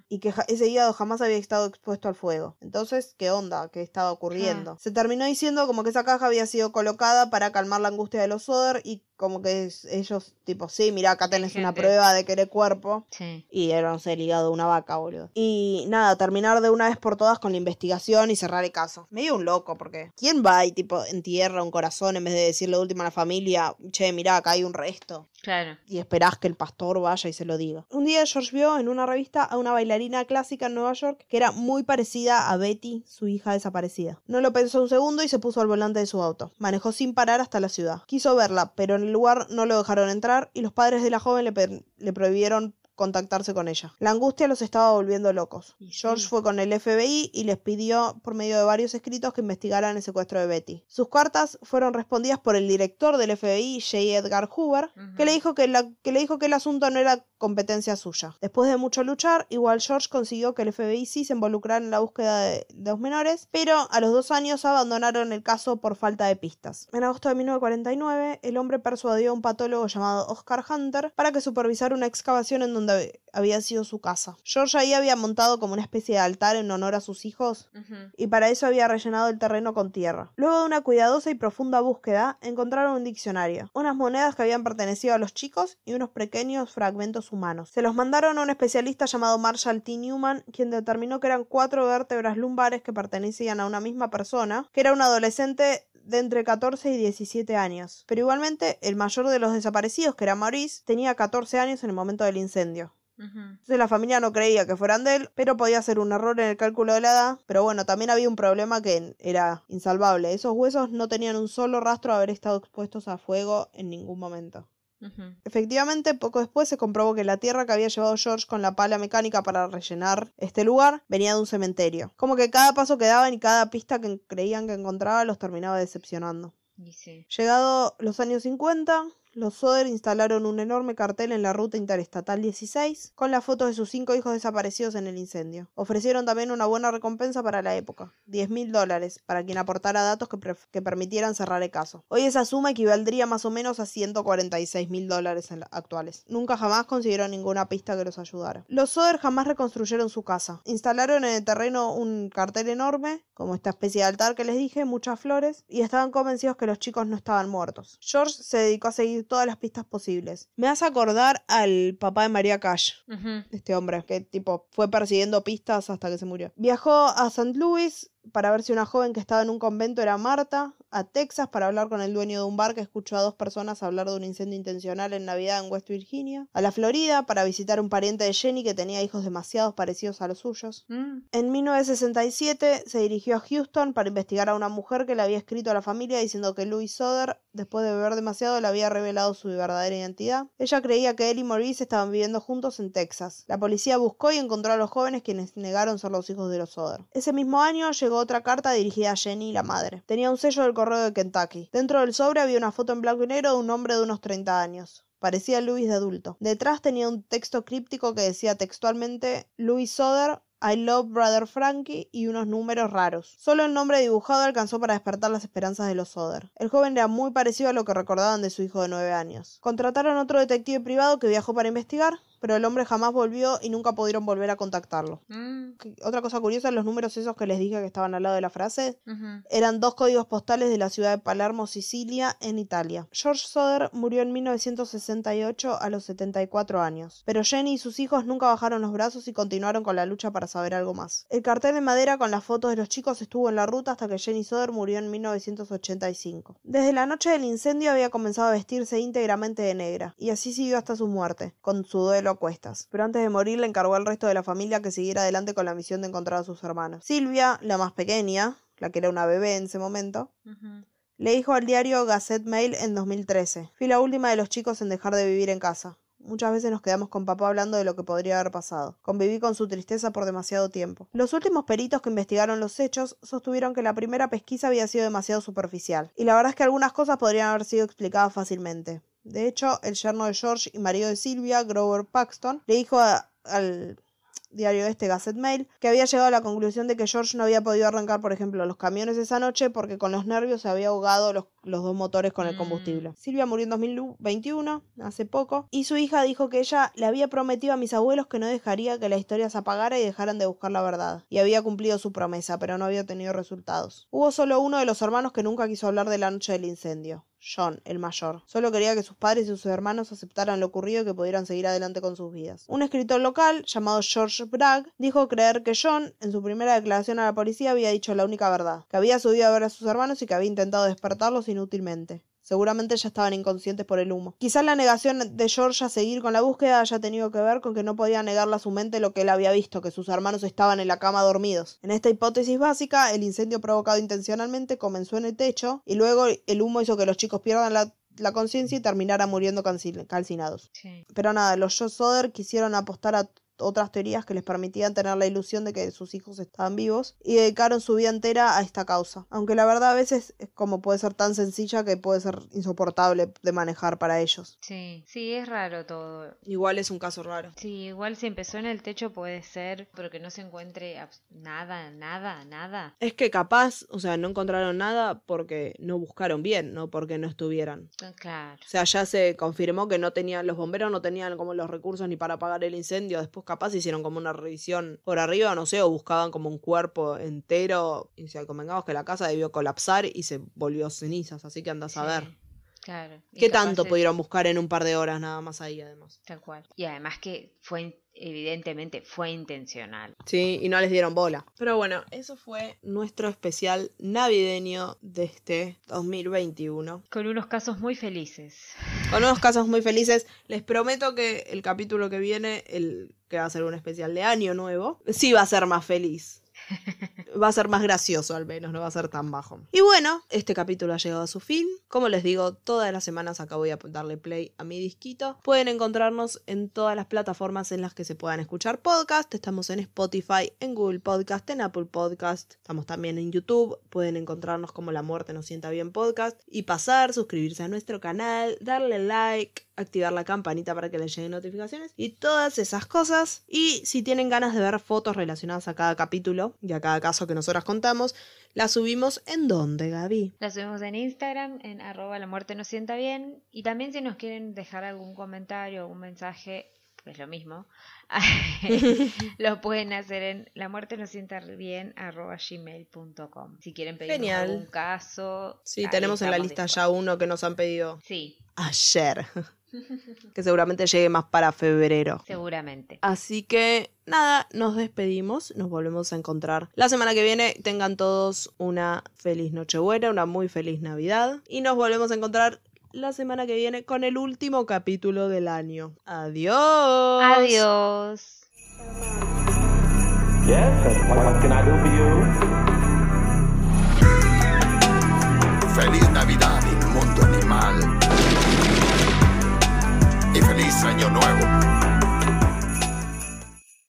y que ese hígado jamás había estado expuesto al fuego. Entonces, ¿qué onda? ¿Qué estaba ocurriendo? Se terminó diciendo como que esa caja había sido colocada para calmar la angustia de los Soder y como que es- ellos, tipo, sí, mira, acá tenés una prueba de que eres cuerpo. Sí. Y era, no sé, el hígado de una vaca, boludo. Y nada, terminar de una vez por todas con la investigación y cerrar el caso. Medio un loco, porque ¿quién va y, tipo, entierra un corazón en vez de decirle de última a la familia, che, mirá, acá hay un resto? Claro. y esperás que el pastor vaya y se lo diga. Un día George vio en una revista a una bailarina clásica en Nueva York que era muy parecida a Betty, su hija desaparecida. No lo pensó un segundo y se puso al volante de su auto. Manejó sin parar hasta la ciudad. Quiso verla, pero en el lugar no lo dejaron entrar y los padres de la joven le, prohibieron contactarse con ella. La angustia los estaba volviendo locos. George fue con el FBI y les pidió, por medio de varios escritos, que investigaran el secuestro de Betty. Sus cartas fueron respondidas por el director del FBI, J. Edgar Hoover, que, le dijo que, la- que le dijo que el asunto no era competencia suya. Después de mucho luchar, igual George consiguió que el FBI sí se involucrara en la búsqueda de, los menores, pero a los dos años abandonaron el caso por falta de pistas. En agosto de 1949, el hombre persuadió a un patólogo llamado Oscar Hunter para que supervisara una excavación en donde había sido su casa. George ahí había montado como una especie de altar en honor a sus hijos y para eso había rellenado el terreno con tierra. Luego de una cuidadosa y profunda búsqueda, encontraron un diccionario, unas monedas que habían pertenecido a los chicos y unos pequeños fragmentos humanos. Se los mandaron a un especialista llamado Marshall T. Newman, quien determinó que eran cuatro vértebras lumbares que pertenecían a una misma persona, que era un adolescente de entre 14 y 17 años. Pero igualmente, el mayor de los desaparecidos, que era Maurice, tenía 14 años en el momento del incendio. Entonces la familia no creía que fueran de él, pero podía ser un error en el cálculo de la edad. Pero bueno, también había un problema que era insalvable. Esos huesos no tenían un solo rastro de haber estado expuestos a fuego en ningún momento. Efectivamente, poco después se comprobó que la tierra que había llevado George con la pala mecánica para rellenar este lugar venía de un cementerio. Como que cada paso que daban y cada pista que creían que encontraba los terminaba decepcionando. Sí. Llegado los años 50, los Soder instalaron un enorme cartel en la ruta interestatal 16 con las fotos de sus cinco hijos desaparecidos en el incendio. Ofrecieron también una buena recompensa para la época, 10 mil dólares, para quien aportara datos que, permitieran cerrar el caso. Hoy esa suma equivaldría más o menos a 146 mil dólares actuales. Nunca jamás consiguieron ninguna pista que los ayudara. Los Soder jamás reconstruyeron su casa. Instalaron en el terreno un cartel enorme, como esta especie de altar que les dije, muchas flores, y estaban convencidos que los chicos no estaban muertos. George se dedicó a seguir todas las pistas posibles. Me hace acordar al papá de María Cash, este hombre, que tipo fue persiguiendo pistas hasta que se murió. Viajó a St. Louis para ver si una joven que estaba en un convento era Marta, a Texas para hablar con el dueño de un bar que escuchó a dos personas hablar de un incendio intencional en Navidad en West Virginia, a la Florida para visitar un pariente de Jenny que tenía hijos demasiado parecidos a los suyos. Mm. En 1967 se dirigió a Houston para investigar a una mujer que le había escrito a la familia diciendo que Louis Soder después de beber demasiado, le había revelado su verdadera identidad. Ella creía que él y Maurice estaban viviendo juntos en Texas. La policía buscó y encontró a los jóvenes quienes negaron ser los hijos de los Soder. Ese mismo año llegó otra carta dirigida a Jenny, la madre. Tenía un sello del correo de Kentucky. Dentro del sobre había una foto en blanco y negro de un hombre de unos 30 años. Parecía Louis de adulto. Detrás tenía un texto críptico que decía textualmente Louis Soder, I love Brother Frankie y unos números raros. Solo el nombre dibujado alcanzó para despertar las esperanzas de los Soder. El joven era muy parecido a lo que recordaban de su hijo de nueve años. Contrataron otro detective privado que viajó para investigar, pero el hombre jamás volvió y nunca pudieron volver a contactarlo. Mm, Otra cosa curiosa, los números esos que les dije que estaban al lado de la frase, eran dos códigos postales de la ciudad de Palermo, Sicilia, en Italia. George Soder murió en 1968 a los 74 años, pero Jenny y sus hijos nunca bajaron los brazos y continuaron con la lucha para saber algo más. El cartel de madera con las fotos de los chicos estuvo en la ruta hasta que Jenny Soder murió en 1985. Desde la noche del incendio había comenzado a vestirse íntegramente de negra, y así siguió hasta su muerte, con su duelo a cuestas. Pero antes de morir le encargó al resto de la familia que siguiera adelante con la misión de encontrar a sus hermanos. Silvia, la más pequeña, la que era una bebé en ese momento, le dijo al diario Gazette Mail en 2013. Fui la última de los chicos en dejar de vivir en casa. Muchas veces nos quedamos con papá hablando de lo que podría haber pasado. Conviví con su tristeza por demasiado tiempo. Los últimos peritos que investigaron los hechos sostuvieron que la primera pesquisa había sido demasiado superficial. Y la verdad es que algunas cosas podrían haber sido explicadas fácilmente. De hecho, el yerno de George y marido de Silvia, Grover Paxton, le dijo a- al diario este Gazette Mail, que había llegado a la conclusión de que George no había podido arrancar, por ejemplo, los camiones esa noche porque con los nervios se había ahogado los, los dos motores con el Mm. combustible. Silvia murió en 2021, hace poco, y su hija dijo que ella le había prometido a mis abuelos que no dejaría que la historia se apagara y dejaran de buscar la verdad. Y había cumplido su promesa, pero no había tenido resultados. Hubo solo uno de los hermanos que nunca quiso hablar de la noche del incendio. John, el mayor. Solo quería que sus padres y sus hermanos aceptaran lo ocurrido y que pudieran seguir adelante con sus vidas. Un escritor local, llamado George Bragg, dijo creer que John, en su primera declaración a la policía, había dicho la única verdad, que había subido a ver a sus hermanos y que había intentado despertarlos inútilmente. Seguramente ya estaban inconscientes por el humo. Quizás la negación de George a seguir con la búsqueda haya tenido que ver con que no podía negarle a su mente lo que él había visto, que sus hermanos estaban en la cama dormidos. En esta hipótesis básica, el incendio provocado intencionalmente comenzó en el techo y luego el humo hizo que los chicos pierdan la, la conciencia y terminaran muriendo calci- calcinados. Sí. Pero nada, los Joe Soder quisieron apostar a otras teorías que les permitían tener la ilusión de que sus hijos estaban vivos y dedicaron su vida entera a esta causa. Aunque la verdad a veces es como puede ser tan sencilla que puede ser insoportable de manejar para ellos. Sí, sí, es raro todo. Igual es un caso raro. Sí, igual si empezó en el techo puede ser, pero que no se encuentre nada, nada, nada. Es que capaz, o sea, no encontraron nada porque no buscaron bien, no porque no estuvieran. Ah, Claro. O sea, ya se confirmó que no tenían, los bomberos no tenían como los recursos ni para apagar el incendio. Después capaz hicieron como una revisión por arriba, no sé, o buscaban como un cuerpo entero. Y si convengamos que la casa debió colapsar y se volvió cenizas, así que andas a ver. Claro. ¿Qué tanto pudieron buscar en un par de horas nada más ahí además? Tal cual. Y además que fue, evidentemente, fue intencional. Sí, y no les dieron bola. Pero bueno, eso fue nuestro especial navideño de este 2021. Con unos casos muy felices. Con unos casos muy felices. Les prometo que el capítulo que viene, el que va a ser un especial de año nuevo, sí va a ser más feliz. Va a ser más gracioso al menos, no va a ser tan bajo. Y bueno, este capítulo ha llegado a su fin. Como les digo, todas las semanas acá voy a darle play a mi disquito. Pueden encontrarnos en todas las plataformas en las que se puedan escuchar podcast. Estamos en Spotify, en Google Podcast, en Apple Podcast. Estamos también en YouTube. Pueden encontrarnos como La Muerte nos sienta bien podcast. Y pasar, suscribirse a nuestro canal, darle like, activar la campanita para que les lleguen notificaciones y todas esas cosas. Y si tienen ganas de ver fotos relacionadas a cada capítulo y a cada caso que nosotras contamos, las subimos en donde, Gaby. La subimos en Instagram, en arroba la muerte nos sienta bien. Y también si nos quieren dejar algún comentario, algún mensaje, es lo mismo, lo pueden hacer en la muerte nos sienta bien arroba gmail.com. Si quieren pedir algún caso. Sí, tenemos en la lista ya uno que nos han pedido Sí, ayer. que seguramente llegue más para febrero. seguramente. Así que nada, nos despedimos, nos volvemos a encontrar la semana que viene. Tengan todos una feliz Nochebuena, una muy feliz Navidad y nos volvemos a encontrar la semana que viene con el último capítulo del año. Adiós. Adiós. Yes, what, what can I do for you? Feliz Navidad, inmundo animal. Feliz nuevo.